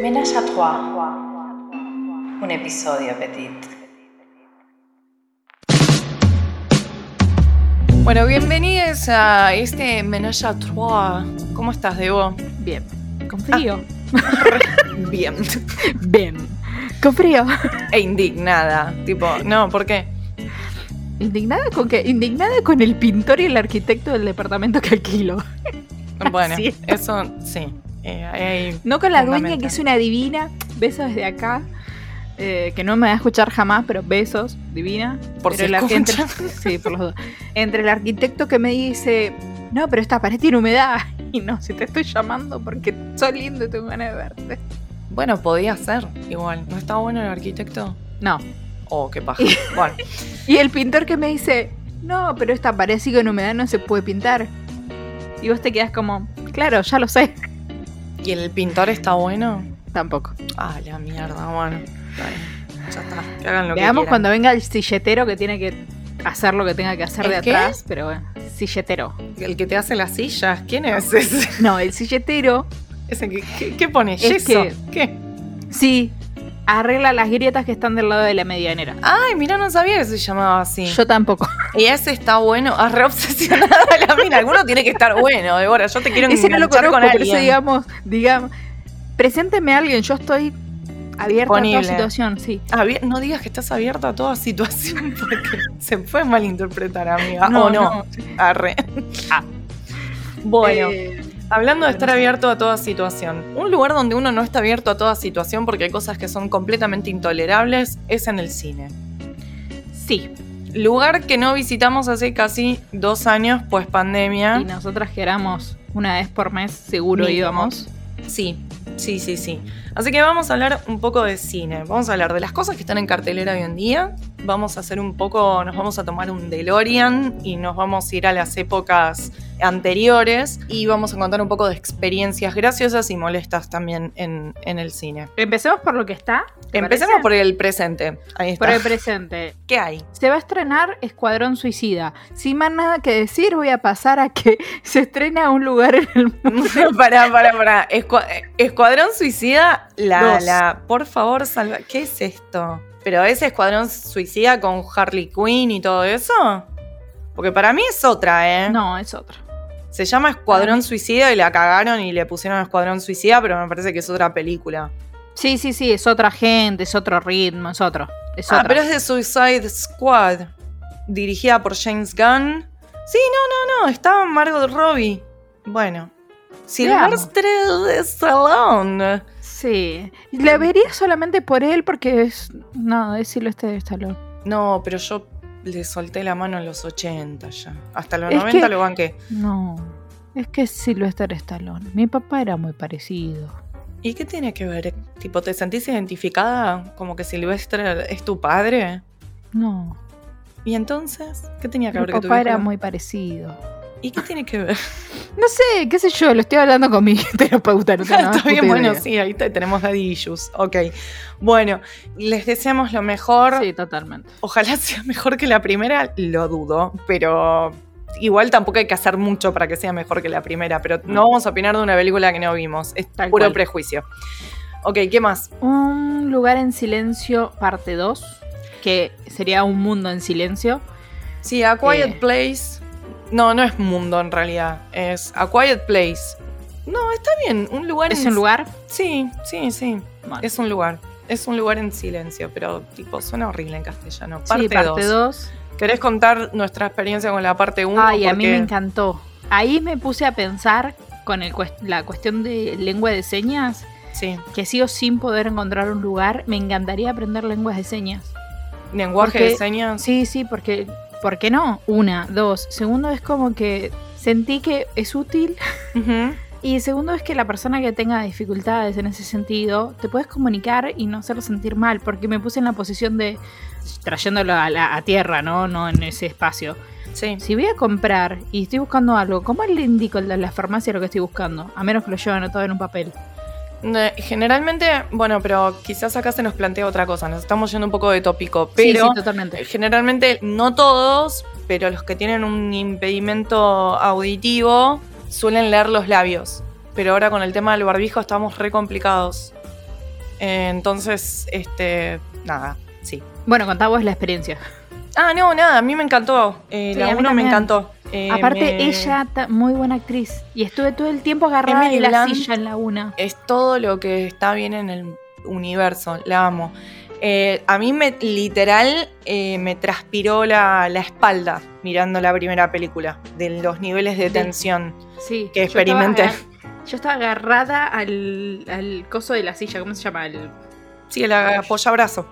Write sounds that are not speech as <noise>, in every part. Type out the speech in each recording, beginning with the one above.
Ménage à trois. Un episodio petit. Bueno, bienvenidos a este Ménage à trois. ¿Cómo estás, Debo? Bien. Con frío. <laughs> Bien. Bien. Con frío. E indignada. Tipo, no, ¿por qué? ¿Indignada con qué? Indignada con el pintor y el arquitecto del departamento que alquilo. Bueno, <laughs> eso sí. Eh, No con la dueña que es una divina. Besos desde acá. eh, que no me va a escuchar jamás, pero besos, divina. Por Pero si entre- <laughs> Sí, por los dos. Entre el arquitecto que me dice, no, pero esta pared tiene humedad. <laughs> Y no, si te estoy llamando porque sos lindo y tengo ganas de verte. Bueno, podía ser igual. ¿No está bueno el arquitecto? No. Oh, qué paja. <laughs> Bueno, Y el pintor que me dice, no, pero esta pared sigue en humedad, no se puede pintar. Y vos te quedas como, claro, ya lo sé. ¿Y el pintor está bueno? Tampoco. Ah, la mierda, bueno. Ya está. Que hagan lo que Veamos quieran. cuando venga el silletero que tiene que hacer lo que tenga que hacer ¿El de qué? atrás, pero bueno, silletero. El que te hace las sillas. ¿Quién es ese? No, el silletero, <laughs> ¿Ese que, ¿qué, qué pone? Es ¿Yeso? que- ¿Qué? sí, arregla las grietas que están del lado de la medianera. Ay, mira, no sabía que se llamaba así. Yo tampoco. Y ese está bueno. Ah, re obsesionada la mina. Alguno tiene que estar bueno, Débora. Yo te quiero Ese no lo enganchar conozco, con eso alguien. digamos, digamos, presénteme a alguien, yo estoy abierta a toda situación, sí. Abier- no digas que estás abierta a toda situación <laughs> porque se puede malinterpretar, amiga. No, o no. no. Arre. Bueno, Eh, hablando de estar abierto a toda situación, un lugar donde uno no está abierto a toda situación porque hay cosas que son completamente intolerables es en el cine. sí, Lugar que no visitamos hace casi dos años, pues pandemia. y nosotras que éramos una vez por mes, seguro Mínimo. íbamos. Sí, sí, sí, sí. Así que vamos a hablar un poco de cine. Vamos a hablar de las cosas que están en cartelera hoy en día. Vamos a hacer un poco, nos vamos a tomar un DeLorean y nos vamos a ir a las épocas anteriores y vamos a contar un poco de experiencias graciosas y molestas también en, en el cine. Empecemos por lo que está. ¿te Empecemos parece? por el presente. Ahí está. por el presente. ¿Qué hay? Se va a estrenar Escuadrón Suicida. Sin más nada que decir, voy a pasar a que <laughs> se estrena un lugar en el mundo. <laughs> pará, pará, pará. Escua- Escuadrón Suicida, la, Dos. la. Por favor, salva. ¿Qué es esto? ¿Pero ese Escuadrón Suicida con Harley Quinn y todo eso? Porque para mí es otra, ¿eh? No, es otra. Se llama Escuadrón mí- Suicida y la cagaron y le pusieron Escuadrón Suicida, pero me parece que es otra película. Sí, sí, sí, es otra gente, es otro ritmo, es otro. Es Ah, otra. pero es de Suicide Squad, dirigida por James Gunn. Sí, no, no, no, estaba Margot Robbie. Bueno. Silvestre Stallone. Sí. La vería solamente por él porque es. No, es Silvestre de Stallone. No, pero yo le solté la mano en los 80 ya. Hasta los Es 90 que- lo banqué. No. Es que es Silvestre Stallone. Mi papá era muy parecido. ¿Y qué tiene que ver? Tipo, ¿te sentís identificada como que Silvestre es tu padre? No. ¿Y entonces? ¿Qué tenía que Mi ver que tu papá era muy parecido. ¿Y qué tiene que ver? <laughs> No sé, qué sé yo, lo estoy hablando con mi <laughs> terapeuta. No tengo <laughs> Está bien, bueno, idea. sí, ahí te- tenemos daddy issues. Ok. Bueno, les deseamos lo mejor. Sí, totalmente. Ojalá sea mejor que la primera, lo dudo, pero igual tampoco hay que hacer mucho para que sea mejor que la primera, pero no vamos a opinar de una película que no vimos, es Tal puro cual. prejuicio. Ok, ¿qué más? Un lugar en silencio, parte 2, que sería un mundo en silencio. Sí, A Quiet Eh. Place. No, no es mundo en realidad, es A Quiet Place. No, está bien, un lugar ¿Es en- un lugar? Sí, sí, sí, Bueno. es un lugar. Es un lugar en silencio, pero tipo suena horrible en castellano. Parte sí, parte 2. 2. ¿Querés contar nuestra experiencia con la parte 1? Ay, a mí me encantó. Ahí me puse a pensar con el cuest- la cuestión de lengua de señas, Sí, que sigo sin poder encontrar un lugar. Me encantaría aprender lenguas de señas. lenguaje Porque- de señas. Sí, sí, porque, ¿por qué no? Una, dos. Segundo es como que sentí que es útil. Y segundo es que la persona que tenga dificultades en ese sentido, te puedes comunicar y no hacerlo sentir mal, porque me puse en la posición de trayéndolo a, la, a tierra, ¿no? No en ese espacio. Sí. Si voy a comprar y estoy buscando algo, ¿cómo le indico de la farmacia lo que estoy buscando? A menos que lo lleve anotado en un papel. Ne- Generalmente, bueno, pero quizás acá se nos plantea otra cosa, nos estamos yendo un poco de tópico, pero sí, totalmente. generalmente no todos, pero los que tienen un impedimento auditivo suelen leer los labios. Pero ahora con el tema del barbijo estamos re complicados. Eh, entonces, este, nada, sí. Bueno, contá vos la experiencia. Ah, no, nada, a mí me encantó. Eh, Sí, la a mí 1 me encantó. Eh, Aparte, me- ella, muy buena actriz. Y estuve todo el tiempo agarrada Emily en la Blunt. silla en la una. es todo lo que está bien en el universo, la amo. Eh, a mí me literal eh, me transpiró la, la espalda mirando la primera película, de los niveles de tensión Sí. que yo estaba experimenté. Yo estaba agarrada al, al coso de la silla, ¿cómo se llama? Al, Sí, el apoyabrazo.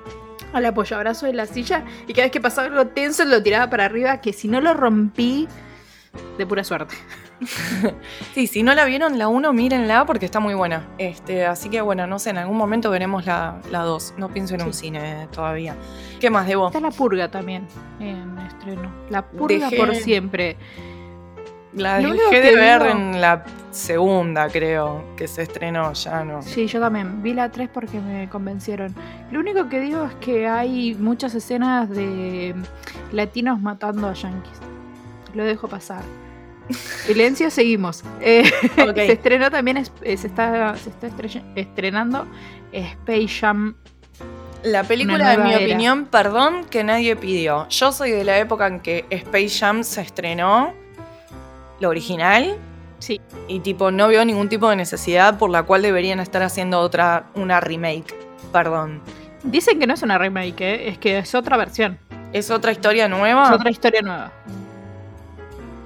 al apoyabrazo de la silla. Y cada vez que pasaba algo tenso lo tiraba para arriba, que si no lo rompí, de pura suerte. <laughs> Sí, si no la vieron la 1, mírenla porque está muy buena. Este, así que bueno, no sé, en algún momento veremos la 2. No pienso en un cine todavía. ¿Qué más debo? Está la purga también en estreno. La purga Dejé- por siempre. La dejé de ver digo- en la segunda, creo, que se estrenó, ya no. Sí, yo también. Vi la 3 porque me convencieron. Lo único que digo es que hay muchas escenas de latinos matando a yankees. Lo dejo pasar. Silencio, seguimos. Eh. <laughs> Se estrenó también, eh, se está, se está estre- estrenando Space Jam. La película, en mi era. opinión, perdón, que nadie pidió. Yo soy de la época en que Space Jam se estrenó, lo original, Sí. y tipo, no veo ningún tipo de necesidad por la cual deberían estar haciendo otra, una remake. Perdón. Dicen que no es una remake, ¿eh? es que es otra versión. ¿Es otra historia nueva? Es otra historia nueva.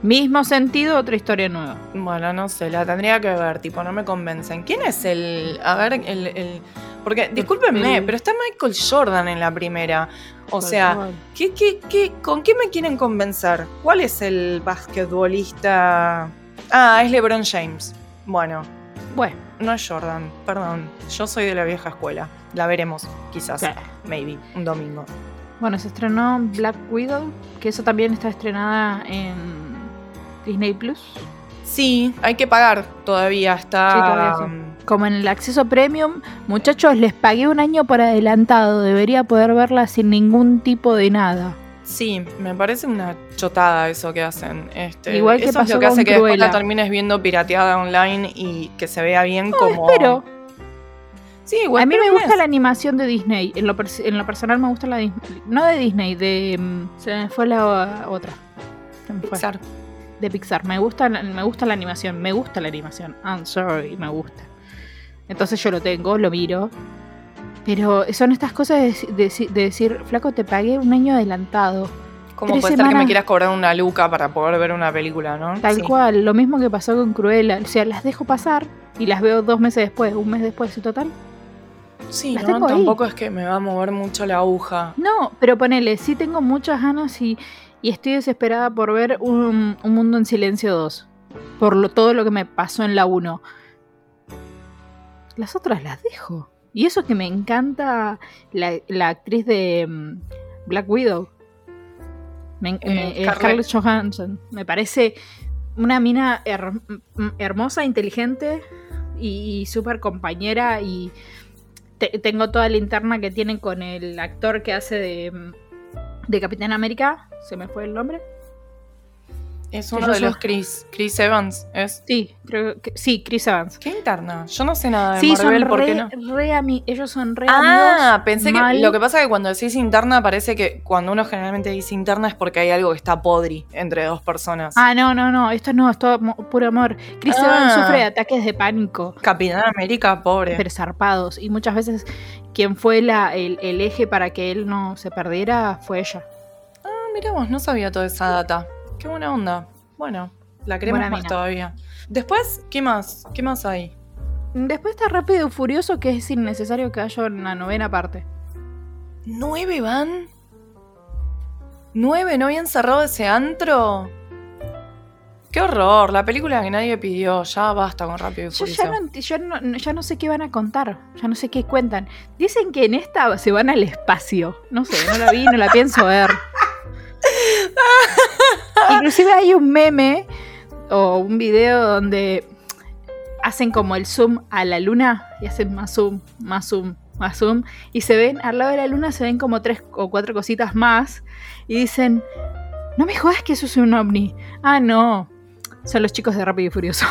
Mismo sentido, otra historia nueva. Bueno, no sé, la tendría que ver, tipo, no me convencen. ¿Quién es el. A ver, el. el- porque, discúlpenme, pero está Michael Jordan en la primera. O sea, ¿qué, qué, qué, ¿con qué me quieren convencer? ¿Cuál es el basquetbolista? Ah, es LeBron James. Bueno, Bueno, no es Jordan, perdón. Yo soy de la vieja escuela. La veremos, quizás, maybe, un domingo. Bueno, se estrenó Black Widow, que eso también está estrenada en Disney Plus. Sí, hay que pagar todavía. Está. Sí, todavía sí. Como en el acceso premium, muchachos, les pagué un año por adelantado. Debería poder verla sin ningún tipo de nada. Sí, me parece una chotada eso que hacen. Este, Igual que eso es pasó lo que hace que después la termines viendo pirateada online y que se vea bien como. Pero Sí, igual. a mí me gusta es. la animación de Disney. En lo, en lo personal me gusta la Disney. No de Disney, de. mm, Se me fue la otra. Se me fue. Pixar. De Pixar. Me gusta, la- me gusta la animación, me gusta la animación. I'm sorry, me gusta. Entonces yo lo tengo, lo miro. Pero son estas cosas de, de- de decir, flaco, te pagué un año adelantado. ¿Cómo tres puede ser que me quieras cobrar una luca para poder ver una película, no? Tal Sí. cual, lo mismo que pasó con Cruella. O sea, las dejo pasar y las veo dos meses después, un mes después, y total. Sí, Las no, ahí. tampoco es que me va a mover mucho la aguja. No, pero ponele, sí tengo muchas ganas y, y estoy desesperada por ver un, un Mundo en Silencio 2. Por lo, todo lo que me pasó en la 1. Las otras las dejo. Y eso que me encanta la, la actriz de mm, Black Widow. Me, Eh, me- eh, Scarlett. Johansson. Me parece una mina her- m- hermosa, inteligente y, y súper compañera. Y te- tengo toda la interna que tienen con el actor que hace de, mm, de Capitán América. Se me fue el nombre. Es uno de los Chris, Chris Evans. ¿Es? Sí, creo que sí, Chris Evans. ¿Qué interna? Yo no sé nada de Sí, son Marvel, ¿por qué no? re ellos son re Ah, amigos, pensé mal. que lo que pasa es que cuando decís interna parece que cuando uno generalmente dice interna es porque hay algo que está podri entre dos personas. Ah, no, no, no, esto no, es todo puro amor. Chris Ah. Evans sufre de ataques de pánico, Capitán América, pobre. pero zarpados. Y muchas veces quien fue la, el, el eje para que él no se perdiera fue ella. Ah, mirá vos, no sabía toda esa data. Qué buena onda. Bueno, la queremos Buena más mina. todavía. Después, ¿qué más? ¿Qué más hay? Después está Rápido y Furioso, que es innecesario que haya una novena parte. ¿Nueve van? ¿Nueve? ¿No habían cerrado ese antro? ¡Qué horror! La película que nadie pidió. Ya basta con Rápido y Yo Furioso. ya no, yo no- ya no sé qué van a contar, ya no sé qué cuentan. Dicen que en esta se van al espacio. No sé, no la vi, no la pienso ver. <laughs> Inclusive hay un meme o un video donde hacen como el zoom a la luna y hacen más zoom, más zoom, más zoom y se ven al lado de la luna se ven como tres o cuatro cositas más y dicen, "No me jodas que eso es un ovni." Ah, no. Son los chicos de Rápido y Furioso.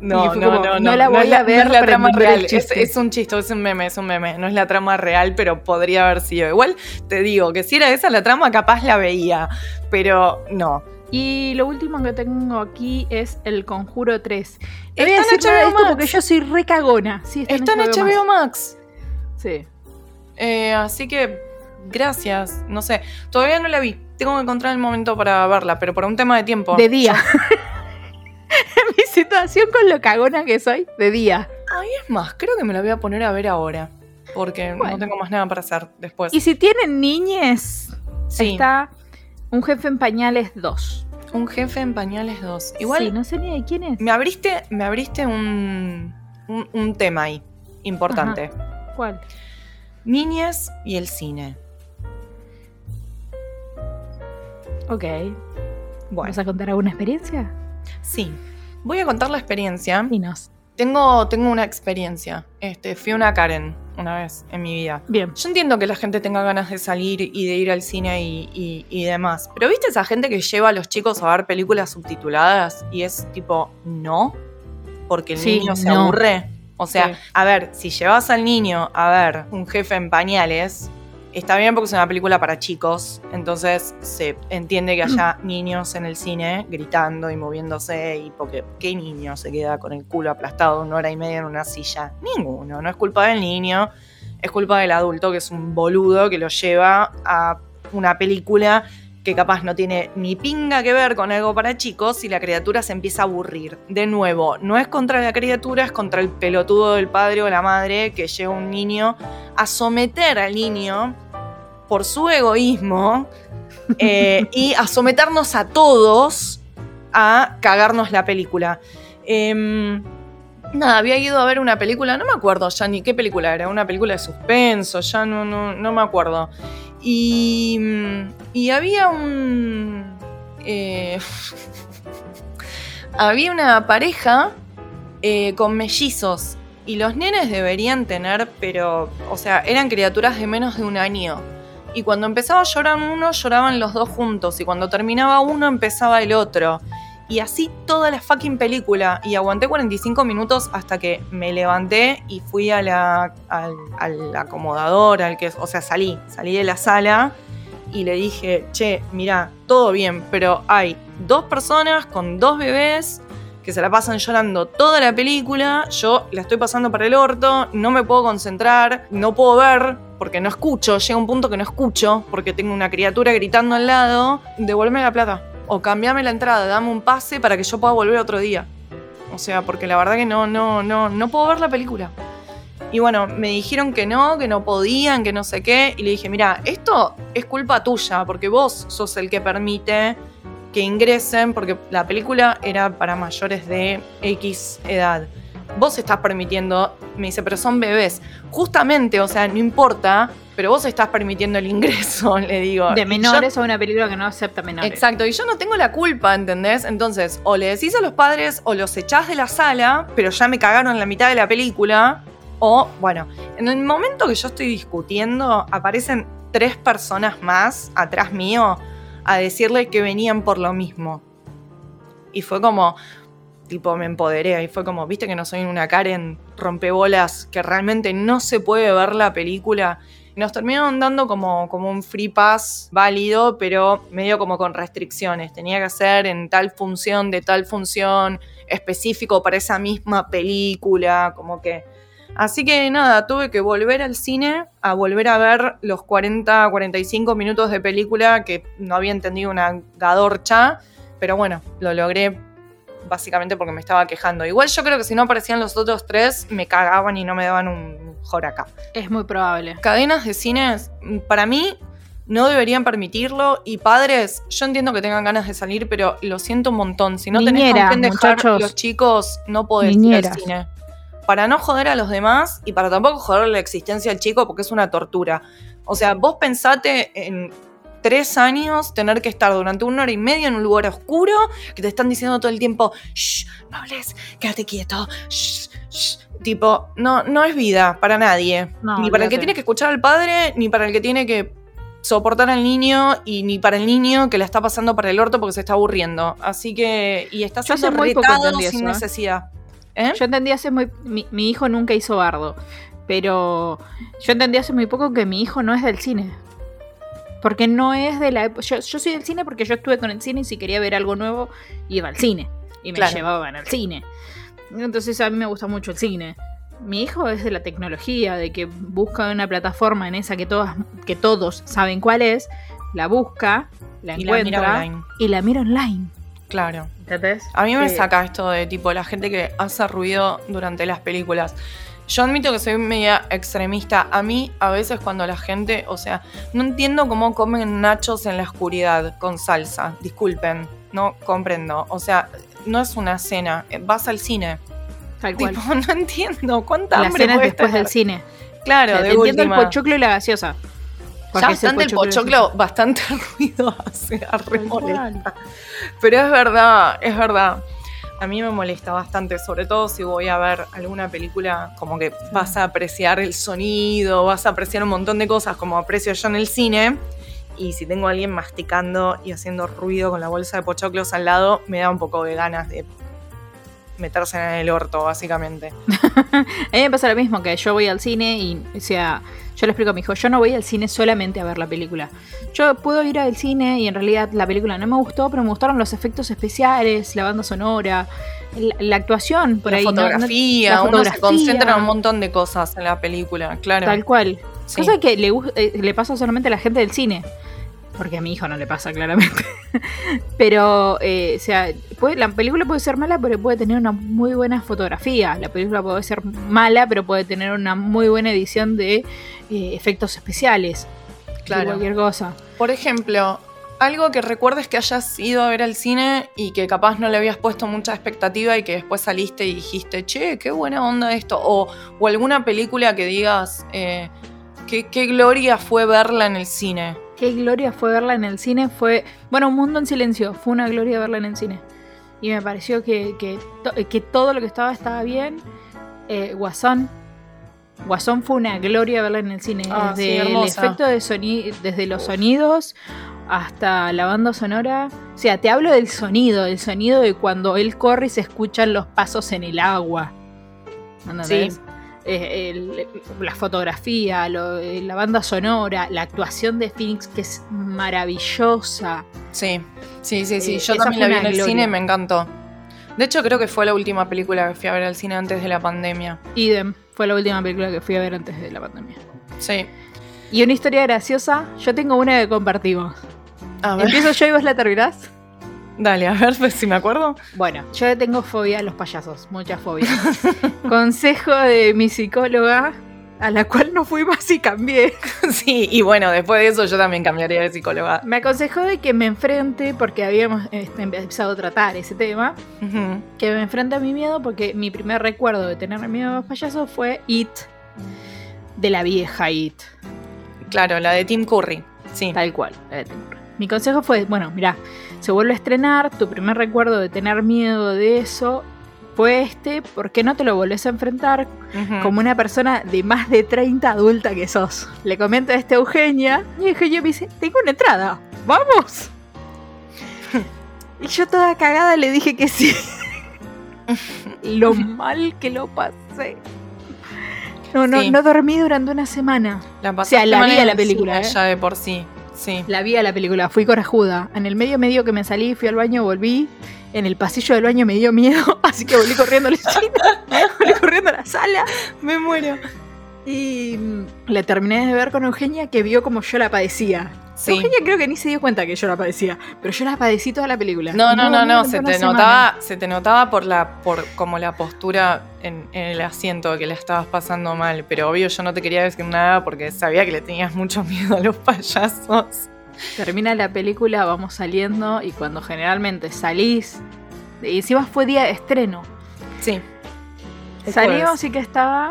No, <laughs> Y no, fue no, como, no, no la no voy es a ver No es la trama real. Es, es un chiste, es un meme, es un meme. No es la trama real, pero podría haber sido. Igual te digo que si era esa la trama, capaz la veía. Pero no. Y lo último que tengo aquí es El Conjuro 3. No Está voy a en decir HBO esto porque Max. yo soy re cagona. Sí, está, Está en HBO Max. Sí. Eh, así que, gracias. No sé, todavía no la vi. Tengo que encontrar el momento para verla, pero por un tema de tiempo. De día. <laughs> Mi situación con lo cagona que soy, de día. Ay, es más, creo que me la voy a poner a ver ahora. Porque Bueno. no tengo más nada para hacer después. Y si tienen niñes, Sí. está Un jefe en pañales 2. Un jefe en pañales 2. Igual, Sí, no sé ni de quién es. me abriste, me abriste un, un, un tema ahí, importante. ¿Cuál? Niñez y el cine. Ok. Bueno, ¿Vas a contar alguna experiencia? sí. Voy a contar la experiencia. Dinos. Tengo, tengo una experiencia. Este, fui una Karen una vez en mi vida. Bien. Yo entiendo que la gente tenga ganas de salir y de ir al cine y, y- y demás. Pero ¿viste esa gente que lleva a los chicos a ver películas subtituladas y es tipo, no? Porque el Sí, niño se no. aburre. O sea, Sí. a ver, si llevas al niño a ver un jefe en pañales, está bien porque es una película para chicos. Entonces se entiende que <clears throat> haya niños en el cine gritando y moviéndose. Y porque, ¿qué niño se queda con el culo aplastado una hora y media en una silla? Ninguno. No es culpa del niño es culpa del adulto que es un boludo que lo lleva a una película que capaz no tiene ni pinga que ver con algo para chicos y la criatura se empieza a aburrir. De nuevo, no es contra la criatura, es contra el pelotudo del padre o la madre que lleva un niño a someter al niño por su egoísmo <laughs> eh, y a someternos a todos a cagarnos la película. Em, Nada, había ido a ver una película, no me acuerdo ya ni qué película era, una película de suspenso, ya no, no, no me acuerdo. Y, mm, y había un... eh, <laughs> había una pareja eh, con mellizos y los nenes deberían tener, pero, o sea, eran criaturas de menos de un año. Y cuando empezaba a llorar uno, lloraban los dos juntos. Y cuando terminaba uno, empezaba el otro. Y así toda la fucking película. Y aguanté 45 minutos hasta que me levanté y fui al, acomodador, al que, o sea, salí, salí de la sala y le dije, che, mira, todo bien, pero hay dos personas con dos bebés que se la pasan llorando toda la película, yo la estoy pasando para el orto, no me puedo concentrar, no puedo ver, porque no escucho, llega un punto que no escucho, porque tengo una criatura gritando al lado, devuélveme la plata. O cambiame la entrada, dame un pase para que yo pueda volver otro día. O sea, porque la verdad que no, no, no, no puedo ver la película. Y bueno, me dijeron que no, que no podían, que no sé qué. Y le dije, mira, esto es culpa tuya, porque vos sos el que permite que ingresen, porque la película era para mayores de X edad. Vos estás permitiendo, me dice, pero son bebés. Justamente, o sea, no importa, pero vos estás permitiendo el ingreso, <laughs> le digo. De Y yo- menores a una película que no acepta menores. Exacto, y yo no tengo la culpa, ¿entendés? Entonces, o le decís a los padres o los echás de la sala, pero ya me cagaron la mitad de la película, o, bueno, en el momento que yo estoy discutiendo, aparecen tres personas más atrás mío a decirle que venían por lo mismo. Y fue como, tipo, me empoderé, y fue como, viste que no soy una Karen rompebolas, que realmente no se puede ver la película. Nos terminaron dando como, como un free pass válido, pero medio como con restricciones. Tenía que hacer en tal función, de tal función, específico para esa misma película, como que... Así que nada, tuve que volver al cine a volver a ver los 40, 45 minutos de película que no había entendido una gadorcha, pero bueno, lo logré básicamente porque me estaba quejando. Igual yo creo que si no aparecían los otros tres, me cagaban y no me daban un joraca. Es muy probable. Cadenas de cines, para mí, no deberían permitirlo. Y padres, yo entiendo que tengan ganas de salir, pero lo siento un montón. Si no tenés con quién dejar muchachos. los chicos, no podés ir al cine. Para no joder a los demás y para tampoco joder la existencia del chico porque es una tortura. O sea, vos pensate en tres años tener que estar durante una hora y media en un lugar oscuro que te están diciendo todo el tiempo, shh, no hables, quédate quieto, shh, shh". Tipo, no, no es vida para nadie. No, ni para el que tiene que escuchar al padre, ni para el que tiene que soportar al niño, y ni para el niño que la está pasando para el orto porque se está aburriendo. Así que, y está siendo muy poco retado sin eso, ¿eh? necesidad. ¿Eh? Yo entendí hace muy. Mi, mi hijo nunca hizo bardo. Pero yo entendí hace muy poco que mi hijo no es del cine. Porque no es de la época. Yo, yo soy del cine porque yo estuve con el cine y si quería ver algo nuevo, iba al cine. Y me Claro. llevaban al cine. Entonces a mí me gusta mucho el cine. Mi hijo es de la tecnología, de que busca una plataforma en esa que todas, que todos saben cuál es, la busca, la Y la mira y la mira online. Claro. ¿Entendés? A mí me saca esto de tipo la gente que hace ruido durante las películas. Yo admito que soy media extremista. A mí, a veces, cuando la gente, o sea, no entiendo cómo comen nachos en la oscuridad con salsa. Disculpen, no comprendo. O sea, no es una cena. Vas al cine. Tal cual. Tipo, <laughs> no entiendo cuánta La hambre cena es después tener? del cine. Claro, O sea, de te entiendo el pochoclo y la gaseosa. Ya bastante el pochoclo, bastante ruido hace. Pero es verdad, es verdad. A mí me molesta bastante, sobre todo si voy a ver alguna película, como que vas a apreciar el sonido, vas a apreciar un montón de cosas como aprecio yo en el cine. Y si tengo a alguien masticando y haciendo ruido con la bolsa de pochoclos al lado, me da un poco de ganas de meterse en el orto, básicamente. <laughs> A mí me pasa lo mismo, que yo voy al cine y, sea, yo le explico a mi hijo, yo no voy al cine solamente a ver la película. Yo puedo ir al cine y en realidad la película no me gustó, pero me gustaron los efectos especiales, la banda sonora, la, la actuación por la ahí. ¿no? No- fotografía, la uno se fotografía. concentra en un montón de cosas en la película, claro. Tal cual. Sí. Cosa que le, eh, le pasa solamente a la gente del cine. Porque a mi hijo no le pasa, claramente. <laughs> pero, eh, o sea, puede- la película puede ser mala, pero puede tener una muy buena fotografía. La película puede ser mala, pero puede tener una muy buena edición de eh, efectos especiales. Claro. cualquier cosa. Por ejemplo, algo que recuerdes que hayas ido a ver al cine y que capaz no le habías puesto mucha expectativa y que después saliste y dijiste, che, qué buena onda esto. O, o alguna película que digas, eh, qué, qué gloria fue verla en el cine. Qué gloria fue verla en el cine. Fue, bueno, Un Mundo en Silencio. Fue una gloria verla en el cine. Y me pareció que, que, to- que todo lo que estaba estaba bien. Eh, Guasón. Guasón fue una gloria verla en el cine. Ah, sí, desde el hermosa. efecto de sonido, desde los sonidos hasta la banda sonora. O sea, te hablo del sonido, del sonido de cuando él corre y se escuchan los pasos en el agua. ¿Entendés? Sí. El- la fotografía, lo- la banda sonora, la actuación de Phoenix que es maravillosa. Sí, sí, sí, sí. Eh, Yo también la vi en el cine y me encantó. De hecho, creo que fue la última película que fui a ver al cine antes de la pandemia. Idem, fue la última película que fui a ver antes de la pandemia. Sí. Y una historia graciosa, yo tengo una que compartimos. A ver, ¿Empiezo yo y vos la terminás? dale, a ver pues, si me acuerdo. Bueno, yo tengo fobia a los payasos, mucha fobia. <laughs> Consejo de mi psicóloga, a la cual no fui más y cambié. <laughs> Sí, y bueno, después de eso yo también cambiaría de psicóloga. Me aconsejó de que me enfrente, porque habíamos este, empezado a tratar ese tema, que me enfrente a mi miedo, porque mi primer recuerdo de tener miedo a los payasos fue It, de la vieja It, Claro, la de Tim Curry. Sí. tal cual. la de Tim Curry. Mi consejo fue, bueno, mira, se vuelve a estrenar, tu primer recuerdo de tener miedo de eso fue este, ¿por qué no te lo volvés a enfrentar como una persona de más de 30 adulta que sos? Le comento a Eugenia y Eugenia me dice, tengo una entrada, vamos. <laughs> y yo toda cagada le dije que sí. <laughs> lo mal que lo pasé. No, no, Sí. no dormí durante una semana. La O sea, la vi a la el película, cine ¿eh? Ya de por sí. Sí. La vi a la película, fui corajuda. En el medio medio que me salí, fui al baño, volví. En el pasillo del baño me dio miedo, <laughs> así que volví corriendo al cine, <laughs> volví corriendo a la sala. Me muero. Y mm, la terminé de ver con Eugenia, que vio como yo la padecía. Sí. Eugenia creo que ni se dio cuenta que yo la padecía, pero yo la padecí toda la película. No, no, no, no. Se te notaba, se te notaba por la, por como la postura en, en el asiento que la estabas pasando mal. Pero obvio yo no te quería decir nada porque sabía que le tenías mucho <laughs> miedo a los payasos. Termina la película, vamos saliendo, y cuando generalmente salís, y encima fue día de estreno, Sí. Salimos y que estaba,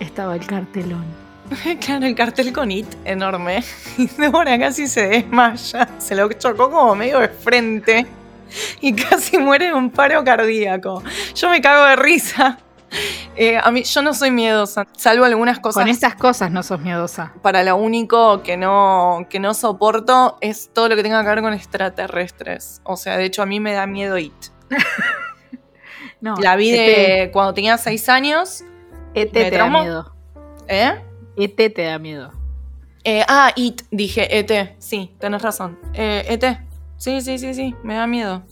estaba el cartelón. <laughs> Claro, el cartel con It enorme. <laughs> Y Débora casi se desmaya. Se lo chocó como medio de frente. Y casi muere de un paro cardíaco. Yo me cago de risa. Eh, a mí, yo no soy miedosa, salvo algunas cosas. Con estas cosas no sos miedosa. Para lo único que no, que no soporto es todo lo que tenga que ver con extraterrestres. O sea, de hecho, a mí me da miedo It. <laughs> No, La vi ET. de cuando tenía seis años. ET ¿Me te da miedo. ¿Eh? ET te da miedo. Eh, ah, It, dije, ET. Sí, tenés razón. Eh, ET. Sí, sí, sí, sí, me da miedo.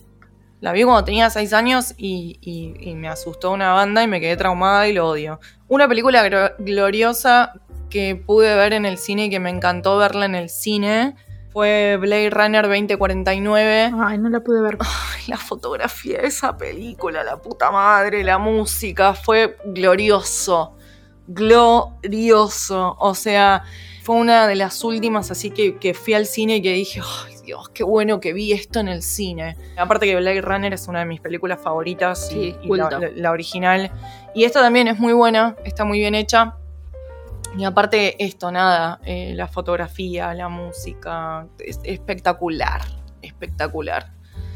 La vi cuando tenía seis años y, y- y me asustó una banda y me quedé traumada y lo odio. Una película gloriosa que pude ver en el cine y que me encantó verla en el cine fue Blade Runner 2049. Ay, no la pude ver. Ay, la fotografía de esa película, la puta madre, la música, fue glorioso. Glorioso. O sea, fue una de las últimas así que, que fui al cine y que dije, ay Dios, qué bueno que vi esto en el cine. Aparte que Blade Runner es una de mis películas favoritas y- Sí, y, culto. la, la- la original. Y esta también es muy buena, está muy bien hecha. Y aparte esto, nada, eh, la fotografía, la música, es espectacular, espectacular.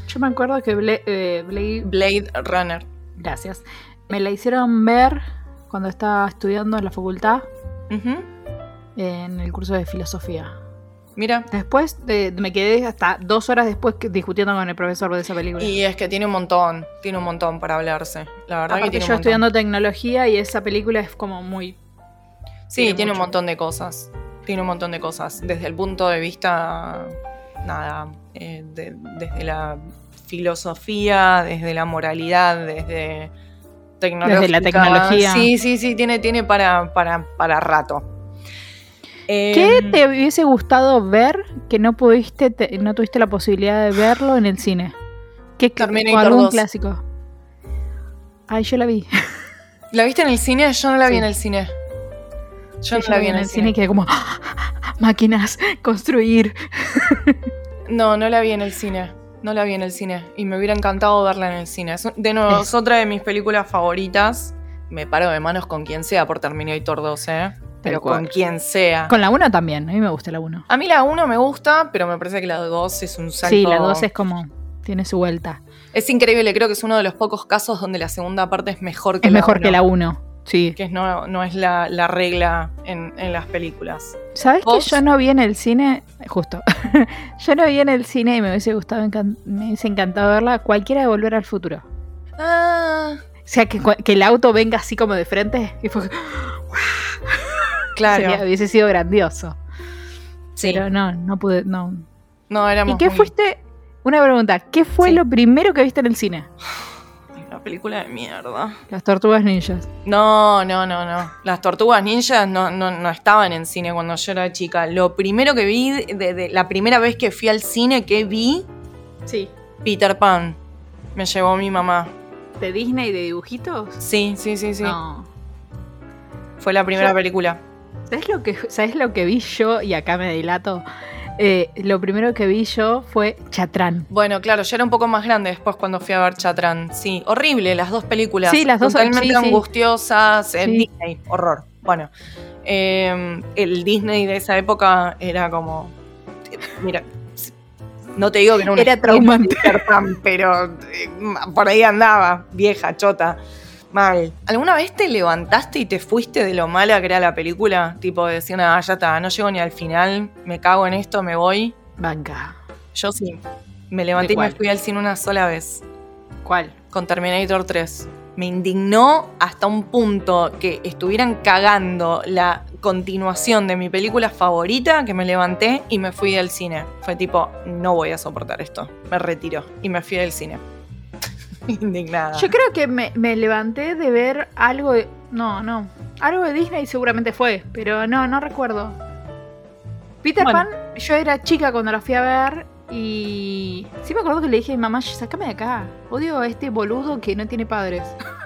Yo me acuerdo que Bla- eh, Blade. Blade Runner. Gracias. Me la hicieron ver cuando estaba estudiando en la facultad en el curso de filosofía. Mira. Después de- me quedé hasta dos horas después que- discutiendo con el profesor de esa película. Y es que tiene un montón, tiene un montón para hablarse. La verdad que Aparte tiene yo un estudiando tecnología y esa película es como muy... Sí, tiene tiene, un montón de cosas. Tiene un montón de cosas. Desde el punto de vista, nada, eh, de- desde la filosofía, desde la moralidad, desde Desde la tecnología. Sí, sí, sí, tiene, tiene para, para, para rato. ¿Qué Em, te hubiese gustado ver que no pudiste, te- no tuviste la posibilidad de verlo en el cine? ¿Qué o algún 2. clásico? Ay, yo la vi. <laughs> ¿La viste en el cine? Yo no la vi en el cine. Yo Sí, no la vi en el cine. y quedé como <laughs> "Ah, máquinas, construir. No, no la vi en el cine. No la vi en el cine. Y me hubiera encantado verla en el cine. Es, de nuevo, Es- <laughs> es otra de mis películas favoritas. Me paro de manos con quien sea por Terminator 2, ¿eh? Pero con quien sea. Con la 1 también, a mí me gusta la 1. A mí la 1 me gusta, pero me parece que la 2 es un salto. Sí, la 2 es como, tiene su vuelta. Es increíble, creo que es uno de los pocos casos donde la segunda parte es mejor que Es la mejor 1, que la 1, sí. Que no, no es la, la regla en, en las películas. ¿Sabes que yo no vi en el cine? Justo. <laughs> yo no vi en el cine y me hubiese gustado, me hubiese encantado verla cualquiera de Volver al Futuro. Ah, O sea, que, que el auto venga así como de frente. Y fue, claro. sería- hubiese sido grandioso. Sí. Pero no, no pude, no. No, éramos ¿Y qué muy- fuiste? Una pregunta, ¿qué fue Sí. lo primero que viste en el cine? Una película de mierda. Las tortugas ninjas. No, no, no, no. Las tortugas ninjas no, no, no estaban en cine cuando yo era chica. Lo primero que vi, de, de- la primera vez que fui al cine que vi, Sí. Peter Pan. Me llevó mi mamá. ¿De Disney de dibujitos? Sí, sí, sí, sí. No. Fue la primera Yo- película. ¿Sabes lo que, ¿Sabes lo que vi yo? Y acá me dilato. Eh, lo primero que vi yo fue Chatrán. Bueno, claro, yo era un poco más grande después cuando fui a ver Chatrán. Sí, horrible, las dos películas. Sí, las dos, Totalmente sí, angustiosas. eh, Sí. Disney, horror. Bueno, eh, el Disney de esa época era como. Mira, no te digo que no Era traumante. Peter Pan, pero eh, por ahí andaba, vieja, chota. Mal. ¿Alguna vez te levantaste y te fuiste de lo mala que era la película? Tipo, decían, ah, ya está, no llego ni al final, me cago en esto, me voy. Banca. Yo sí. Me levanté ¿De y me fui al cine una sola vez. ¿Cuál? Con Terminator 3. Me indignó hasta un punto que estuvieran cagando la continuación de mi película favorita que me levanté y me fui del cine. Fue tipo, no voy a soportar esto. Me retiró y me fui del cine. <laughs> Indignada. Yo creo que me, me levanté de ver algo de. No, no. Algo de Disney seguramente fue, pero no, no recuerdo. Peter Bueno. Pan, yo era chica cuando la fui a ver y. Sí me acuerdo que le dije a mi mamá, sácame de acá. Odio a este boludo que no tiene padres. <laughs>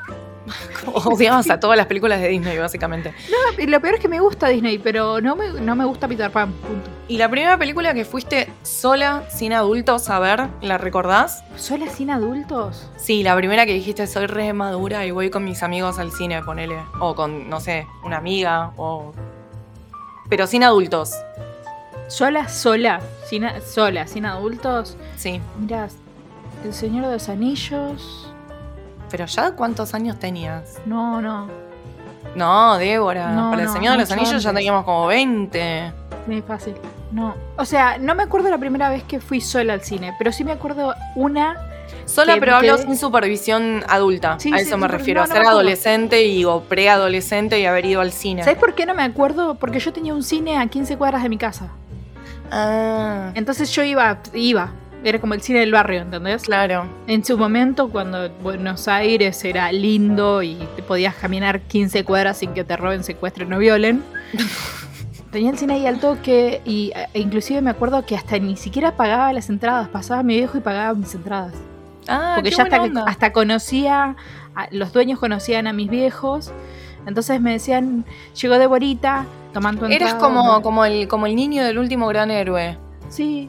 <laughs> Odiamos a todas las películas de Disney, básicamente. No, y lo peor es que me gusta Disney, pero no me, no me gusta Peter Pan, punto. ¿Y la primera película que fuiste sola, sin adultos, a ver, la recordás? ¿Sola sin adultos? Sí, la primera que dijiste, soy re madura y voy con mis amigos al cine, ponele. O con, no sé, una amiga, o... Pero sin adultos, Sola, sola. Sin, sola, sin adultos. sí. Mirá, El Señor de los Anillos. Pero ya cuántos años tenías? No, no. No, Débora. No, Para el no, Señor de los Anillos ya teníamos como 20. Muy fácil. No. O sea, no me acuerdo la primera vez que fui sola al cine, pero sí me acuerdo una Sola, que- pero hablo sin supervisión adulta. Sí, a sí, eso me refiero. no, a ser adolescente y, o preadolescente y haber ido al cine. ¿Sabes por qué no me acuerdo? Porque yo tenía un cine a 15 cuadras de mi casa. Ah, Entonces yo iba, iba. Era como el cine del barrio, ¿entendés? claro. En su momento, cuando Buenos Aires era lindo y te podías caminar 15 cuadras sin que te roben, secuestren o violen. <laughs> Tenía el cine ahí al toque y e inclusive me acuerdo que hasta ni siquiera pagaba las entradas. Pasaba a mi viejo y pagaba mis entradas. Ah, Porque qué ya hasta, buena onda. hasta conocía, a- los dueños conocían a mis viejos. Entonces me decían, llegó Deborita, tomando tu Eres entrada". como, como, el, como el niño del último gran héroe. Sí.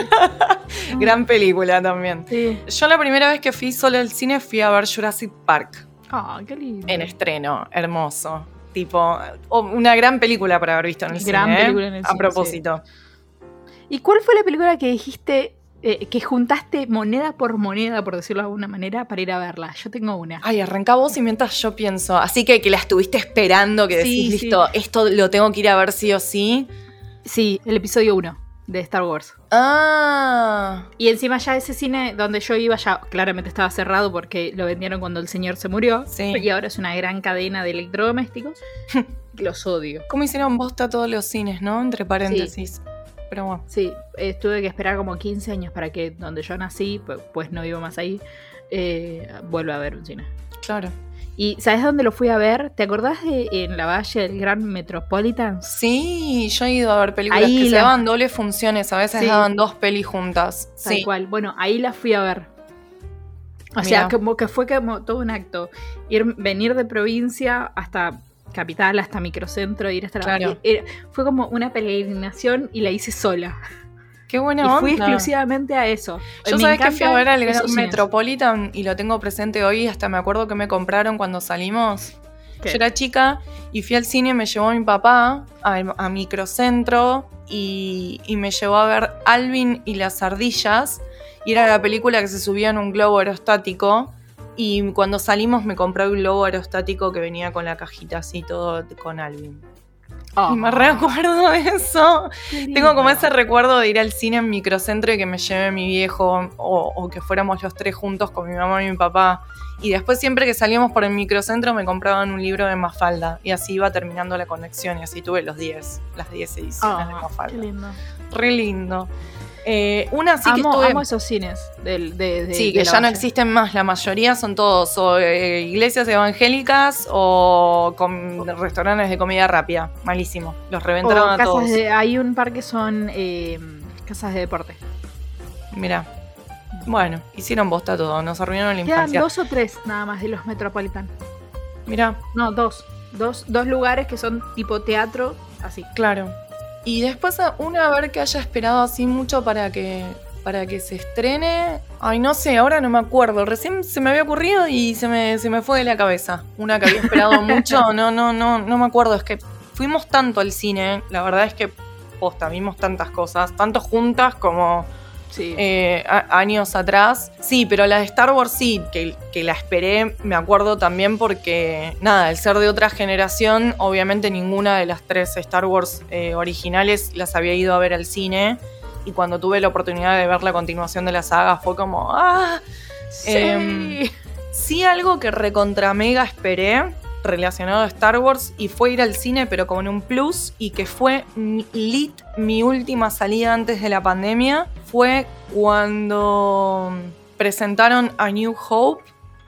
<laughs> Gran película también. Sí. Yo la primera vez que fui sola al cine fui a ver Jurassic Park Ah, qué lindo. en estreno, hermoso. Tipo, una gran película para haber visto en el Gran cine. ¿eh? película en el a cine, propósito. ¿Y cuál fue la película que dijiste eh, que juntaste moneda por moneda, por decirlo de alguna manera, para ir a verla? Yo tengo una. Ay, arranca vos y mientras yo pienso. Así que que la estuviste esperando, que decís, sí. listo, esto lo tengo que ir a ver sí o sí. Sí, el episodio 1 de Star Wars. Ah, Y encima ya ese cine donde yo iba ya claramente estaba cerrado porque lo vendieron cuando el señor se murió. Sí. Y ahora es una gran cadena de electrodomésticos. <laughs> Los odio. ¿cómo hicieron bosta todos los cines, no? Entre paréntesis. Pero bueno. Sí, eh, tuve que esperar como 15 años para que donde yo nací, pu- pues no vivo más ahí, eh, vuelva a ver un cine. Claro. ¿Y sabes dónde lo fui a ver? ¿Te acordás de en la Valle del Gran Metropolitan? Sí, yo he ido a ver películas Ahí que se daban dobles funciones, a veces Sí. daban dos pelis juntas. Tal Sí. cual. Bueno, ahí la fui a ver. O Mirá. sea, como que fue como todo un acto. Ir, venir de provincia hasta capital, hasta microcentro, ir hasta la... Claro. era- fue como una peregrinación y la hice sola. Qué buena y onda. fui exclusivamente a eso. Yo Me sabes que fui a ver al Gran. Metropolitan y lo tengo presente hoy, hasta me acuerdo que me compraron cuando salimos. ¿Qué? Yo era chica y fui al cine, me llevó mi papá a, a Microcentro y, y me llevó a ver Alvin y las ardillas. Y era la película que se subía en un globo aerostático. Y cuando salimos me compré un globo aerostático que venía con la cajita así, todo con Alvin. Oh, Y me recuerdo de eso. qué Tengo como ese recuerdo de ir al cine en microcentro y que me lleve mi viejo o, o que fuéramos los tres juntos con mi mamá y mi papá. Y después siempre que salíamos por el microcentro me compraban un libro de Mafalda y así iba terminando la conexión y así tuve los 10, las 10 ediciones de qué Mafalda. lindo. Re lindo. Eh, una sí que estuve... amo esos cines. Del, de, de- Sí, de que ya no existen más. La mayoría son todos o eh, iglesias evangélicas o com- restaurantes de comida rápida. Malísimo. Los O reventaron a todos. hay un par que son eh, casas de deporte. Mira. Bueno, hicieron bosta todo, nos arruinaron la Quedan infancia. dos o tres nada más de los Metropolitan. Mira, No, dos. Dos, dos lugares que son tipo teatro, así. claro. Y después una a ver que haya esperado así mucho para que para que se estrene. Ay, no sé, ahora no me acuerdo. Recién se me había ocurrido y se me, se me fue de la cabeza. Una que había esperado <laughs> mucho, no, no, no, no me acuerdo. Es que fuimos tanto al cine, la verdad es que posta, vimos tantas cosas, tanto juntas como Sí. eh, a- años atrás. Sí, pero la de Star Wars sí, que, que la esperé, me acuerdo también porque, nada, al ser de otra generación, obviamente ninguna de las tres Star Wars eh, originales las había ido a ver al cine. Y cuando tuve la oportunidad de ver la continuación de la saga fue como, ¡ah! Sí. em, Sí, algo que recontra mega esperé relacionado a Star Wars y fue ir al cine, pero como en un plus, y que fue mi- lit mi última salida antes de la pandemia, fue cuando presentaron a New Hope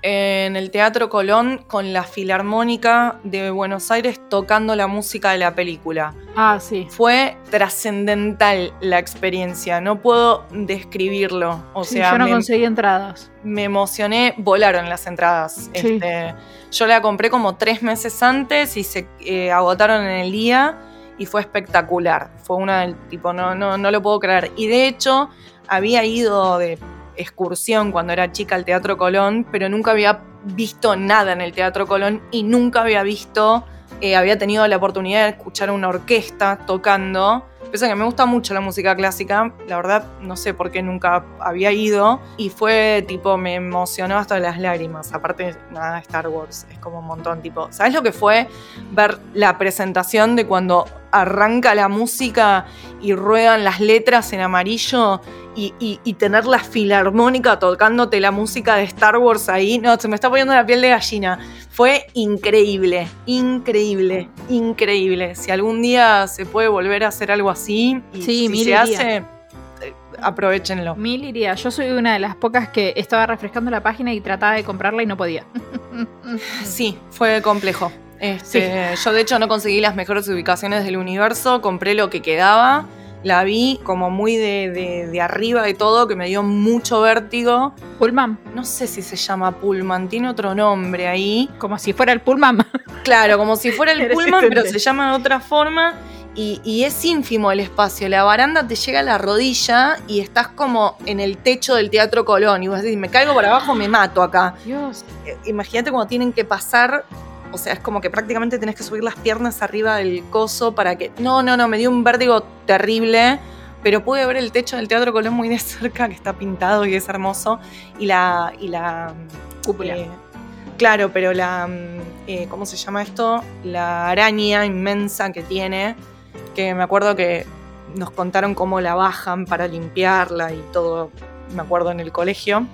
en el Teatro Colón con la Filarmónica de Buenos Aires tocando la música de la película. ah, sí. Fue trascendental la experiencia, no puedo describirlo. O Sí, sea, yo no me- conseguí entradas. me emocioné, volaron las entradas. Sí. Este, yo la compré como tres meses antes y se eh, agotaron en el día y fue espectacular. Fue una del tipo, no, no, no lo puedo creer. Y de hecho, había ido de excursión cuando era chica al Teatro Colón, pero nunca había visto nada en el Teatro Colón y nunca había visto, eh, había tenido la oportunidad de escuchar una orquesta tocando. Pese a que me gusta mucho la música clásica, la verdad no sé por qué nunca había ido y fue tipo, me emocionó hasta las lágrimas. Aparte, nada, Star Wars es como un montón, tipo, ¿sabes lo que fue ver la presentación de cuando arranca la música y ruedan las letras en amarillo y, y- y tener la filarmónica tocándote la música de Star Wars ahí, no, se me está poniendo la piel de gallina. Fue increíble, increíble, increíble. Si algún día se puede volver a hacer algo así, y Sí, si mil se iría. hace, eh, aprovechenlo. Mil iría. Yo soy una de las pocas que estaba refrescando la página y trataba de comprarla y no podía. <laughs> Sí, fue complejo. Este, Yo de hecho no conseguí las mejores ubicaciones del universo, compré lo que quedaba, la vi como muy de, de- de arriba de todo, que me dio mucho vértigo. Pullman, No sé si se llama Pullman, tiene otro nombre ahí. como si fuera el Pullman. Claro, como si fuera el <laughs> Pullman, pero se llama de otra forma. Y, y es ínfimo el espacio. La baranda te llega a la rodilla y estás como en el techo del Teatro Colón. Y vos decís, me caigo para abajo, me mato acá. Dios. Eh, Imagínate cuando tienen que pasar. O sea, es como que prácticamente tenés que subir las piernas arriba del coso para que. No, no, no, me dio un vértigo terrible. Pero pude ver el techo del Teatro Colón muy de cerca, que está pintado y es hermoso. Y la. Y la Cúpula. eh, claro, pero la. mm, eh, ¿Cómo se llama esto? La araña inmensa que tiene. Que me acuerdo que nos contaron cómo la bajan para limpiarla y todo. Me acuerdo en el colegio.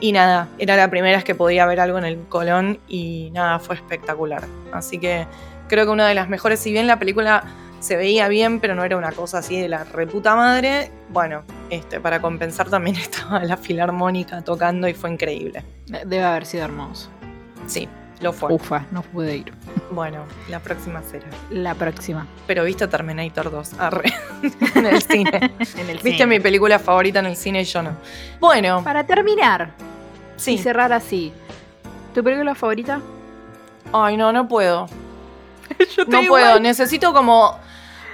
Y nada, era la primera vez que podía ver algo en el Colón y nada, fue espectacular. Así que creo que una de las mejores, si bien la película se veía bien, pero no era una cosa así de la reputa madre, bueno, este, para compensar también <laughs> estaba la filarmónica tocando y fue increíble. Debe haber sido hermoso. Sí, lo fue. Ufa, no pude ir. Bueno, la próxima será. La próxima. Pero viste Terminator 2, arre, <laughs> en el cine. <laughs> En el Viste mi película favorita en el cine y yo no. Bueno, Para terminar y sí. cerrar así. ¿Tu película favorita? Ay, no, no puedo. <laughs> Yo No puedo, necesito como.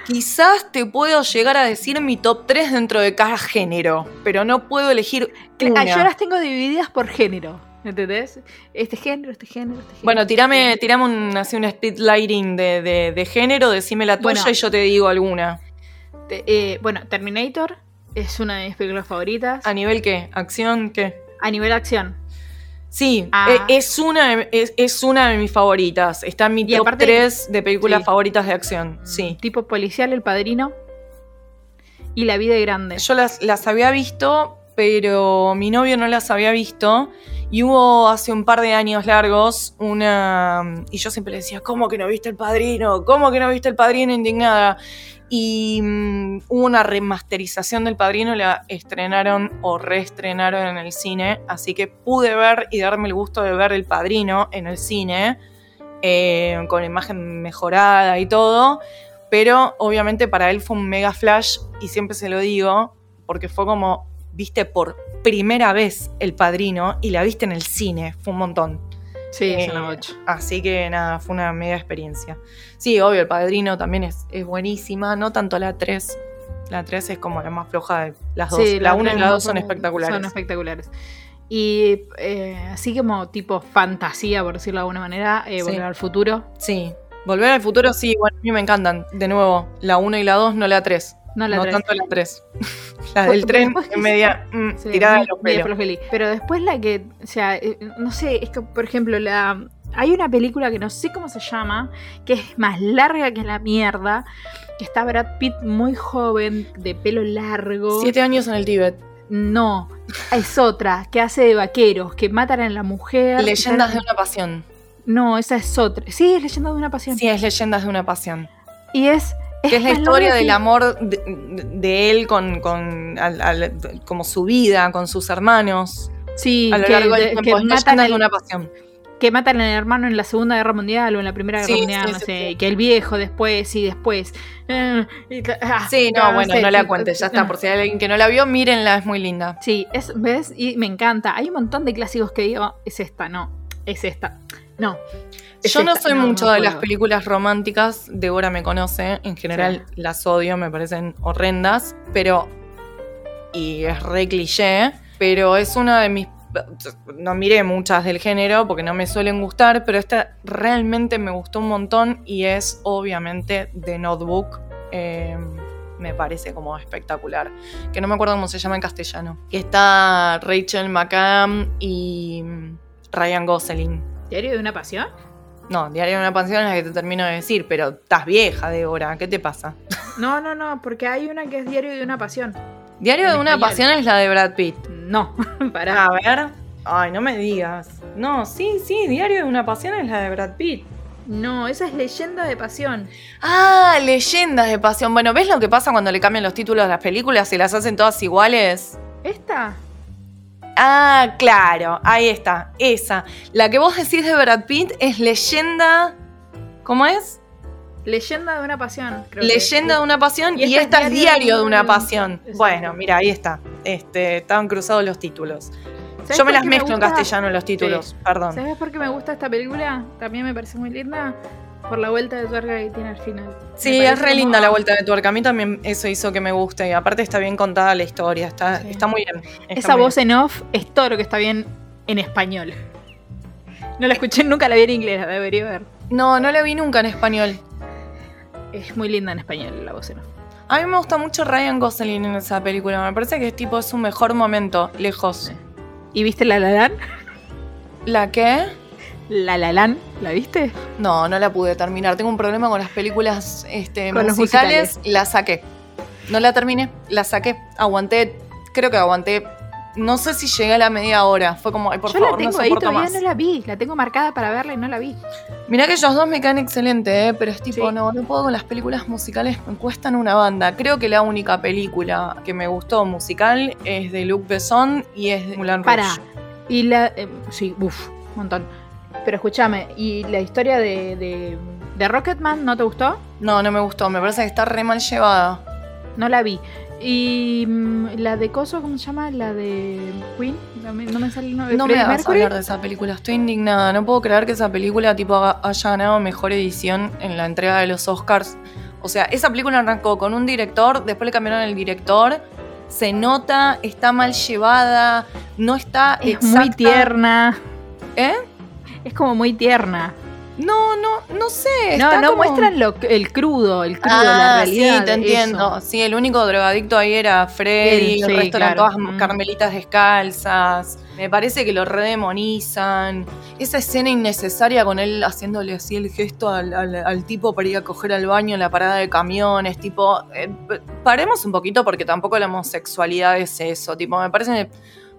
Quizás te puedo llegar a decir mi top 3 dentro de cada género, pero no puedo elegir una. Ah, yo las tengo divididas por género. ¿Entendés? Este género, este género, este género. Bueno, tirame, tirame un, así un speed lighting de, de- de género, decime la tuya Bueno. y yo te digo alguna. Te- eh, bueno, Terminator es una de mis películas favoritas. ¿A nivel qué? ¿Acción? ¿Qué? A nivel acción. Sí, Ah. e- es, una, de- es, es una de mis favoritas. Está en mi Y top aparte- 3 de películas sí. favoritas de acción. Sí. Tipo policial, El Padrino. Y La Vida Grande. Yo las, las había visto, pero mi novio no las había visto. Y hubo hace un par de años largos una... Y yo siempre le decía, ¿cómo que no viste el padrino? ¿Cómo que no viste el padrino indignada? Y mm, hubo una remasterización del padrino, la estrenaron o reestrenaron en el cine. Así que pude ver y darme el gusto de ver el padrino en el cine. eh, con imagen mejorada y todo. Pero obviamente para él fue un mega flash y siempre se lo digo porque fue como viste por primera vez El Padrino y la viste en el cine, fue un montón. Sí, es Eh, una bocha. Así que nada, fue una mega experiencia. Sí, obvio, El Padrino también es, es buenísima, no tanto la 3. La 3 es como la más floja de las dos. Sí, la las 1 y la no 2 son espectaculares. Son espectaculares. Y eh, así como tipo fantasía, por decirlo de alguna manera, eh, Sí. Volver al futuro. Sí. Volver al futuro, sí, bueno, a mí me encantan. De nuevo, la 1 y la 2, no la 3. No la no tres. tanto la 3. <laughs> la del tren es media mm, Sí, tirada de los pelos. Pero después la que, o sea, eh, no sé, es que, por ejemplo, la hay una película que no sé cómo se llama, que es más larga que la mierda, que está Brad Pitt muy joven, de pelo largo. Siete años en el Tíbet. No, es otra, que hace de vaqueros, que matan a la mujer. Leyendas de una pasión. No, esa es otra. Sí, es Leyendas de una pasión. Sí, es Leyendas de una pasión. Y es... Que es la historia del amor de, de él con, con al- al- como su vida, con sus hermanos. Sí, a lo que, largo del tiempo. que matan de una pasión. que matan al hermano en la Segunda Guerra Mundial o en la Primera Guerra Sí, Mundial, sí, no sí, sé, que el viejo después y después. que- ah, Sí, no, ah, bueno, sé, no la cuentes, ya ah. está. Por si hay alguien que no la vio, mírenla, es muy linda. Sí, es, ¿ves? Y me encanta. Hay un montón de clásicos que digo, es esta, no, es esta. No. Yo no soy mucho no de las películas románticas, Débora me conoce, en general las odio, me parecen horrendas, pero. Y es re cliché, pero es una de mis. No miré muchas del género porque no me suelen gustar, pero esta realmente me gustó un montón y es obviamente The Notebook. Eh, me parece como espectacular. Que no me acuerdo cómo se llama en castellano. Que está Rachel McAdam y Ryan Gosling. ¿Diario de una pasión? No, Diario de una pasión es la que te termino de decir, pero estás vieja, Débora. ¿Qué te pasa? No, no, no, porque hay una que es Diario de una Pasión. Diario En de una español. pasión es la de Brad Pitt. No, <laughs> para. A ver. Ay, no me digas. No, sí, sí, Diario de una pasión es la de Brad Pitt. No, esa es Leyenda de Pasión. Ah, leyendas de pasión. Bueno, ¿ves lo que pasa cuando le cambian los títulos a las películas y las hacen todas iguales? ¿Esta? Ah, claro, ahí está, esa. La que vos decís de Brad Pitt es leyenda. ¿Cómo es? Leyenda de una Pasión. creo Leyenda de una pasión Y y, esta es Diario diario de una pasión. Bueno, mira, ahí está. Este, estaban cruzados los títulos. ¿Sabes Yo me las mezclo en castellano los títulos, perdón. ¿Sabes por qué me gusta esta película? También me parece muy linda. Por la vuelta de tuerca que tiene al final. Sí, es re como- linda la vuelta de tuerca. A mí también eso hizo que me guste. Y aparte está bien contada la historia. Está, Sí. está muy bien. está Esa muy voz en off es todo lo que está bien en español. No la escuché nunca, la vi en inglés, la debería ver. No, no la vi nunca en español. Es muy linda en español la voz en off. A mí me gusta mucho Ryan Gosling en esa película. Me parece que es tipo es su mejor momento, lejos. ¿Y viste La La Land? ¿La qué? La La Land, ¿la viste? No, no la pude terminar. Tengo un problema con las películas este, Con los musicales. La saqué. No la terminé, la saqué. Aguanté, creo que aguanté. No sé si llegué a la media hora. Fue como, ay, por Yo favor, la tengo no ahí, todavía más. no la vi. La tengo marcada para verla y no la vi. Mirá que ellos dos me caen excelente, ¿eh? pero es tipo, Sí. no, no puedo con las películas musicales, me cuestan una banda. Creo que la única película que me gustó musical es de Luc Besson y es de Moulin Rouge. Para. Y la. eh, sí, uff, un montón. Pero escúchame, ¿y la historia de, de, de Rocketman no te gustó? No, no me gustó, me parece que está re mal llevada. No la vi. Y mm, la de Coso, ¿cómo se llama? La de Queen. No me, no me sale el nombre. No me hagas Mercury. hablar de esa película, estoy indignada. No puedo creer que esa película tipo haga- haya ganado mejor edición en la entrega de los Oscars. O sea, esa película arrancó con un director, después le cambiaron el director. Se nota, está mal llevada, no está Es muy exacta. tierna. ¿Eh? Es como muy tierna. No, no, no sé. No, está no como- muestran lo, el crudo, el crudo, Ah, la realidad. Sí, te entiendo. eso. Sí, el único drogadicto ahí era Freddy, el sí, resto eran todas Mm. carmelitas descalzas. Me parece que lo redemonizan. Esa escena innecesaria con él haciéndole así el gesto al, al- al tipo para ir a coger al baño en la parada de camiones. Tipo, eh, paremos un poquito porque tampoco la homosexualidad es eso. Tipo, me parece.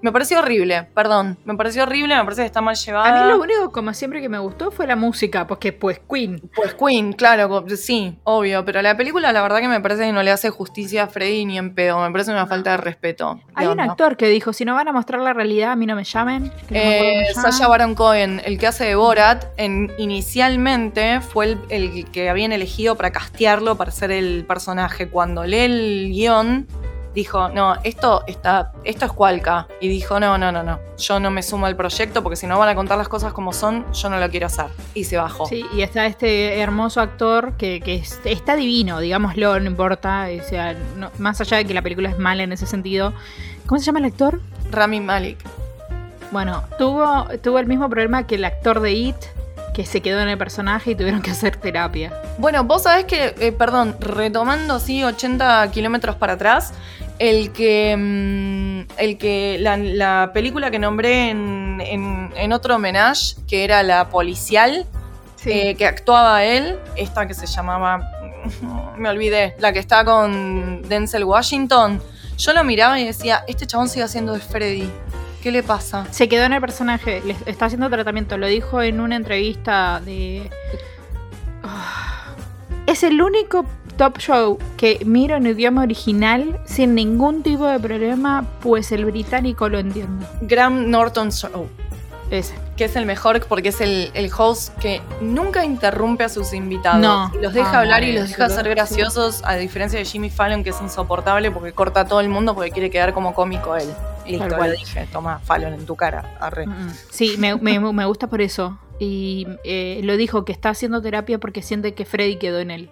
Me pareció horrible, perdón. Me pareció horrible, me parece que está mal llevada. A mí lo único, como siempre, que me gustó fue la música, porque pues Queen. Pues Queen, claro, sí, obvio, pero la película la verdad que me parece que no le hace justicia a Freddy ni en pedo, me parece una falta de respeto. ¿Qué Hay un onda? actor que dijo, si no van a mostrar la realidad, a mí no me llamen. no me Eh. Sasha Baron Cohen, el que hace de Borat, en, inicialmente fue el, el que habían elegido para castearlo para ser el personaje. Cuando lee el guion, dijo, no, esto está, esto es cualca. Y dijo, no, no, no, no, yo no me sumo al proyecto porque si no van a contar las cosas como son, yo no lo quiero hacer. Y se bajó. Sí, y está este hermoso actor que, que es- está divino, digámoslo, no importa. O sea, no- más allá de que la película es mala en ese sentido. ¿Cómo se llama el actor? Rami Malik. Bueno, tuvo, tuvo el mismo problema que el actor de It, que se quedó en el personaje y tuvieron que hacer terapia. Bueno, vos sabés que, eh, perdón, retomando así 80 kilómetros para atrás, el que, mm, el que la, la película que nombré en, en- en otro homenaje, que era la policial, eh, que actuaba él, esta que se llamaba, <laughs> me olvidé, la que está con Denzel Washington, yo lo miraba y decía, este chabón sigue haciendo de Freddy, ¿qué le pasa? Se quedó en el personaje, le está haciendo tratamiento, lo dijo en una entrevista de... Ah. Es el único top show que miro en idioma original sin ningún tipo de problema, pues el británico lo entiende. Graham Norton Show. Ese. que es el mejor porque es el, el host que nunca interrumpe a sus invitados. No. Los deja Ah, hablar y los deja ser sí. graciosos, a diferencia de Jimmy Fallon, que es insoportable porque corta a todo el mundo porque quiere quedar como cómico él. Listo, lo cual. dije. Toma, Fallon en tu cara. Arre. Mm, Sí, me, me- me gusta por eso. Y eh, lo dijo que está haciendo terapia porque siente que Freddy quedó en él.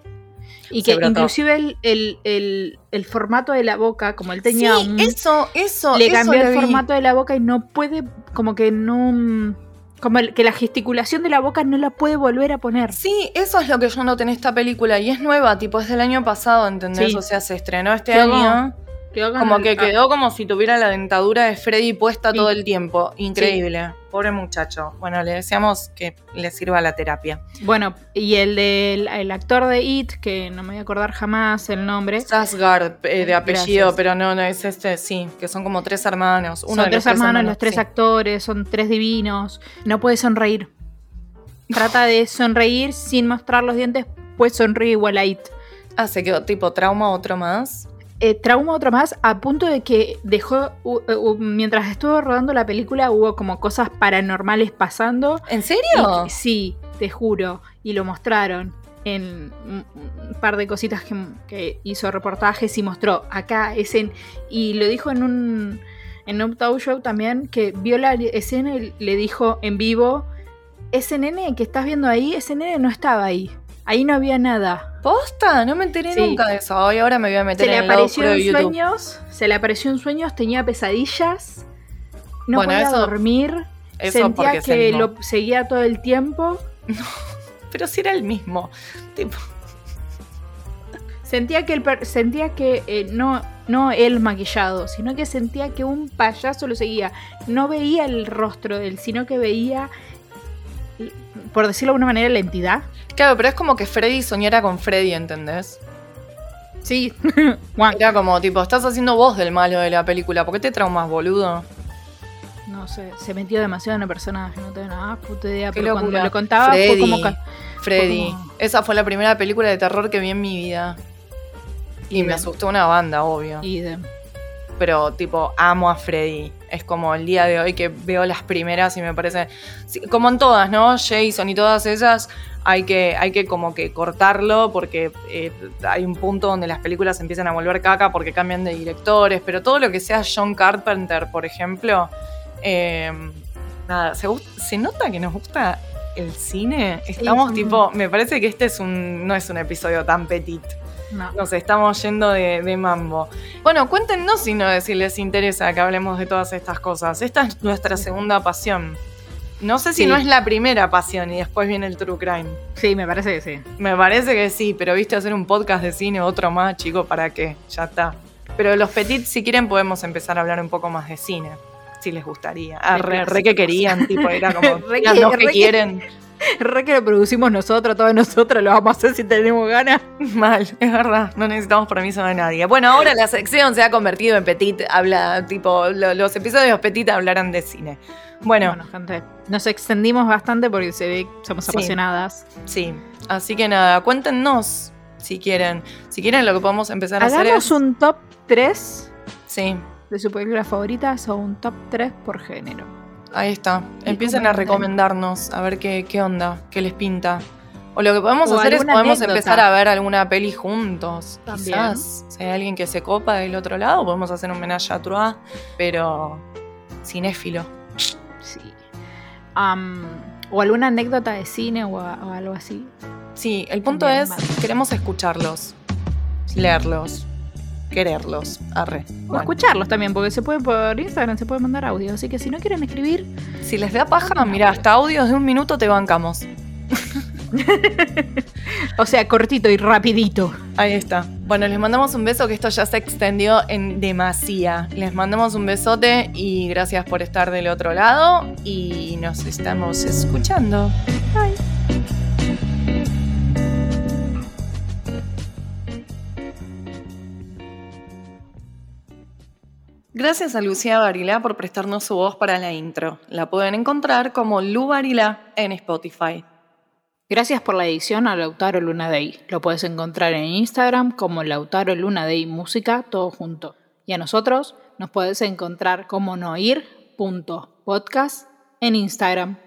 Y que inclusive el, el- el- el formato de la boca, como él tenía sí, un... eso, eso. le eso cambió el vi. formato de la boca y no puede, como que no... mm, Como el- que la gesticulación de la boca no la puede volver a poner. Sí, eso es lo que yo noté en esta película y es nueva, tipo es del año pasado, ¿entendés? Sí. O sea, se estrenó este año. Como que quedó como si tuviera la dentadura de Freddy puesta Sí. todo el tiempo. Increíble. Pobre muchacho. Bueno, le deseamos que le sirva la terapia. Bueno, y el del el actor de It, que no me voy a acordar jamás el nombre. Sasgard, eh, de apellido, Gracias. pero no, no es este, sí, que son como tres hermanos. Uno son de tres los hermanos, los tres sí. actores, son tres divinos. No puede sonreír. Trata de sonreír sin mostrar los dientes, pues sonríe igual a It. Ah, se quedó tipo trauma otro más. Eh, trauma otro más, a punto de que dejó, mientras estuvo rodando la película, hubo como cosas paranormales pasando. ¿En serio? sí, te juro. Y lo mostraron en un, un par de cositas que, que hizo reportajes y mostró. Acá es en. Y lo dijo en un. En un talk show también, que vio la escena y le dijo en vivo: Ese nene que estás viendo ahí, ese nene no estaba ahí. Ahí no había nada. ¿Posta? No me enteré Sí. nunca de eso. Ay, ahora me voy a meter Se le en el apareció de en sueños. Se le apareció en sueños, tenía pesadillas. No Bueno, podía eso- dormir. Eso Sentía que lo seguía todo el tiempo. Pero si era el mismo. Tipo, Sentía que, el per- sentía que eh, no, no él maquillado, sino que sentía que un payaso lo seguía. No veía el rostro de él, sino que veía, por decirlo de alguna manera, la entidad. claro, pero es como que Freddy soñara con Freddy, ¿entendés? Sí. <laughs> Era como, tipo, estás haciendo vos del malo de la película. ¿Por qué te traumas, boludo? No sé, se metió demasiado en el personaje, no tengo nada puta idea. Qué Pero cuando locura. lo contaba Freddy. fue como... Freddy. como- Esa fue la primera película de terror que vi en mi vida. Y me asustó una banda, obvio. idem. Pero, tipo, amo a Freddy. Es como el día de hoy que veo las primeras y me parece. como en todas, ¿no? Jason y todas esas, hay que, hay que como que cortarlo porque eh, hay un punto donde las películas empiezan a volver caca porque cambian de directores. Pero todo lo que sea John Carpenter, por ejemplo. eh, nada, se, se nota que nos gusta el cine. Estamos sí. tipo. Me parece que este es un. no es un episodio tan petit. No. Nos estamos yendo de, de mambo. Bueno, cuéntenos si, no, si les interesa que hablemos de todas estas cosas. Esta es nuestra segunda pasión. No sé si Sí. no es la primera pasión y después viene el true crime. Sí, me parece que sí. Me parece que sí, pero viste hacer un podcast de cine, otro más, chico, ¿para qué? Ya está. Pero los petits, si quieren, podemos empezar a hablar un poco más de cine. Si les gustaría. Ah, re, que querían, tipo, era como, <laughs> Re que- re que- quieren. <laughs> Re que lo producimos nosotros, todos nosotros lo vamos a hacer si tenemos ganas. <laughs> Mal, es verdad, no necesitamos permiso de nadie. Bueno, ahora la sección se ha convertido en Petit, habla, tipo, lo- los episodios Petit hablarán de cine. Bueno, Bueno, gente, nos extendimos bastante porque se ve que somos Sí. apasionadas. sí, así que nada, cuéntenos si quieren. Si quieren, lo que podemos empezar a hacer Hagamos es. un top 3 Sí, de sus películas favoritas o un top 3 por género. ahí está. Empiecen a recomendarnos, a ver qué, qué onda, qué les pinta. O lo que podemos O hacer es podemos anécdota. empezar a ver alguna peli juntos. También. Quizás. Si hay alguien que se copa del otro lado, podemos hacer un homenaje a Trois, pero cinéfilo. Sí. Am, o alguna anécdota de cine o, a- o algo así. Sí, el punto Bien, es, vale. queremos escucharlos, leerlos, quererlos. Arre. O Bueno, escucharlos también, porque se puede por Instagram, se puede mandar audio. Así que si no quieren escribir, si les da paja, mira, hasta audios de un minuto te bancamos. <laughs> o sea, cortito y rapidito. Ahí está. Bueno, les mandamos un beso, que esto ya se extendió en demasía. Les mandamos un besote y gracias por estar del otro lado y nos estamos escuchando. Bye. Gracias a Lucía Barilá por prestarnos su voz para la intro. La pueden encontrar como Lu Barilá en Spotify. Gracias por la edición a Lautaro Luna Day. Lo puedes encontrar en Instagram como Lautaro Luna Day Música, todo junto. Y a nosotros nos puedes encontrar como noir.podcast en Instagram.